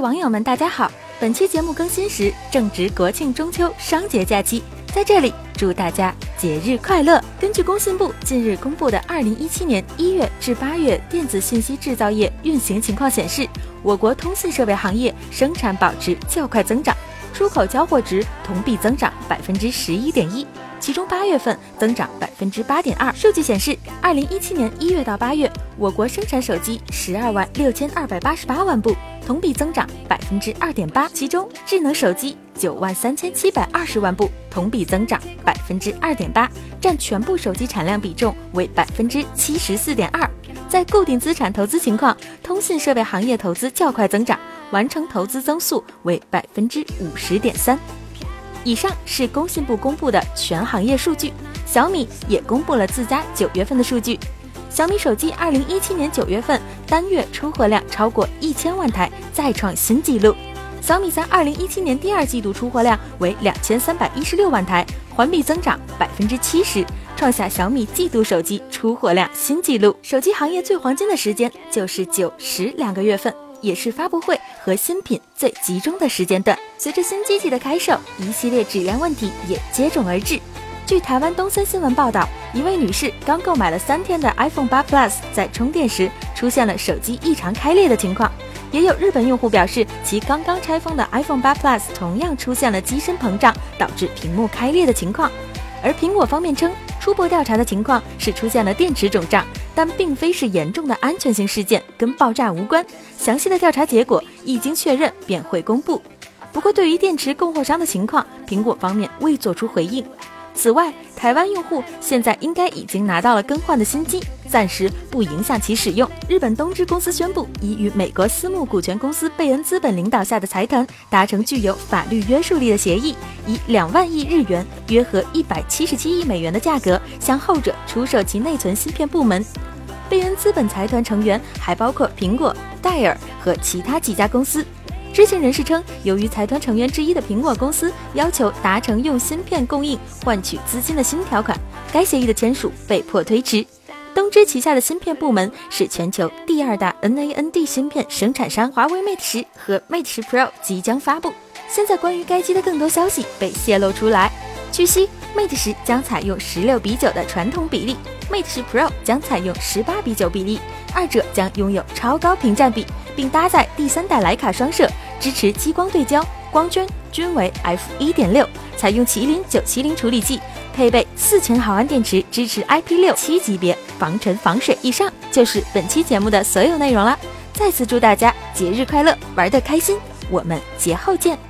网友们，大家好！本期节目更新时正值国庆中秋双节假期，在这里祝大家节日快乐。根据工信部近日公布的二零一七年一月至八月电子信息制造业运行情况显示，我国通信设备行业生产保持较快增长，出口交货值同比增长百分之十一点一。其中八月份增长百分之八点二。数据显示，二零一七年一月到八月，我国生产手机十二万六千二百八十八万部，同比增长百分之二点八。其中智能手机九万三千七百二十万部，同比增长百分之二点八，占全部手机产量比重为百分之七十四点二。在固定资产投资情况，通信设备行业投资较快增长，完成投资增速为百分之五十点三。以上是工信部公布的全行业数据，小米也公布了自家九月份的数据。小米手机二零一七年九月份单月出货量超过一千万台，再创新纪录。小米在二零一七年第二季度出货量为两千三百一十六万台，环比增长百分之七十，创下小米季度手机出货量新纪录。手机行业最黄金的时间就是九十两个月份。也是发布会和新品最集中的时间段。随着新机器的开售，一系列质量问题也接踵而至。据台湾东森新闻报道，一位女士刚购买了三天的 iPhone 八 Plus，在充电时出现了手机异常开裂的情况。也有日本用户表示，其刚刚拆封的 iPhone 八 Plus 同样出现了机身膨胀导致屏幕开裂的情况。而苹果方面称，初步调查的情况是出现了电池肿胀。但并非是严重的安全性事件，跟爆炸无关。详细的调查结果一经确认便会公布。不过，对于电池供货商的情况，苹果方面未做出回应。此外，台湾用户现在应该已经拿到了更换的新机，暂时不影响其使用。日本东芝公司宣布，已与美国私募股权公司贝恩资本领导下的财团达成具有法律约束力的协议，以两万亿日元（约合一百七十七亿美元）的价格向后者出售其内存芯片部门。贝恩资本财团成员还包括苹果、戴尔和其他几家公司。知情人士称，由于财团成员之一的苹果公司要求达成用芯片供应换取资金的新条款，该协议的签署被迫推迟。东芝旗下的芯片部门是全球第二大 NAND 芯片生产商华为 Mate 十和 Mate 十 Pro 即将发布。现在关于该机的更多消息被泄露出来。据悉，Mate 十将采用十六比九的传统比例。Mate 十 Pro 将采用十八比九比例，二者将拥有超高屏占比，并搭载第三代徕卡双摄，支持激光对焦，光圈均为 f 一点六，采用麒麟九七零处理器，配备四千毫安电池，支持 IP 六七级别防尘防水。以上就是本期节目的所有内容了，再次祝大家节日快乐，玩得开心，我们节后见。